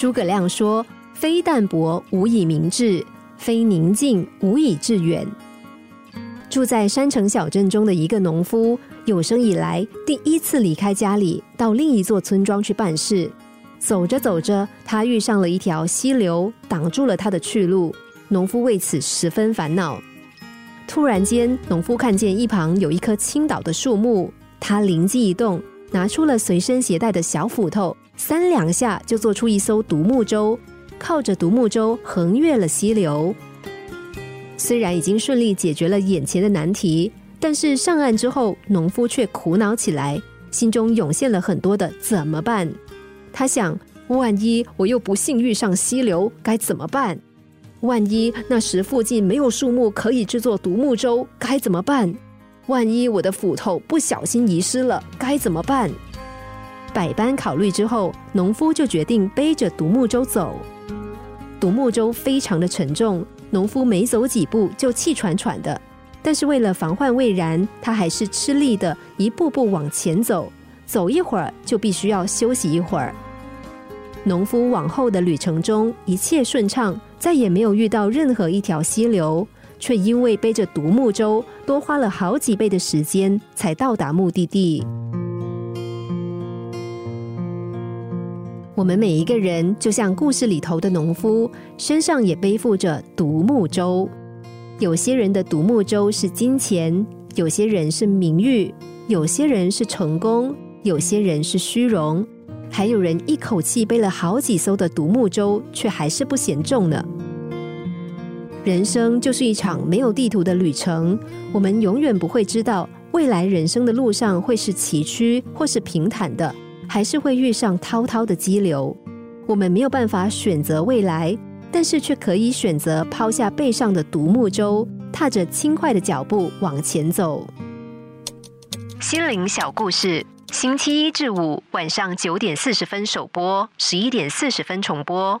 诸葛亮说：“非淡泊无以明志，非宁静无以致远。”住在山城小镇中的一个农夫，有生以来第一次离开家里，到另一座村庄去办事。走着走着，他遇上了一条溪流，挡住了他的去路。农夫为此十分烦恼。突然间，农夫看见一旁有一棵倾倒的树木，他灵机一动，拿出了随身携带的小斧头，三两下就做出一艘独木舟，靠着独木舟横越了溪流。虽然已经顺利解决了眼前的难题，但是上岸之后，农夫却苦恼起来，心中涌现了很多的怎么办。他想，万一我又不幸遇上溪流，该怎么办？万一那时附近没有树木可以制作独木舟，该怎么办？万一我的斧头不小心遗失了，该怎么办？百般考虑之后，农夫就决定背着独木舟走。独木舟非常的沉重。农夫没走几步就气喘喘的，但是为了防患未然，他还是吃力的一步步往前走。走一会儿就必须要休息一会儿。农夫往后的旅程中一切顺畅，再也没有遇到任何一条溪流，却因为背着独木舟，多花了好几倍的时间才到达目的地。我们每一个人就像故事里头的农夫，身上也背负着独木舟。有些人的独木舟是金钱，有些人是名誉，有些人是成功，有些人是虚荣，还有人一口气背了好几艘的独木舟，却还是不嫌重呢。人生就是一场没有地图的旅程，我们永远不会知道未来人生的路上会是崎岖或是平坦的。还是会遇上滔滔的激流，我们没有办法选择未来，但是却可以选择抛下背上的独木舟，踏着轻快的脚步往前走。心灵小故事，星期一至五晚上九点四十分首播，十一点四十分重播。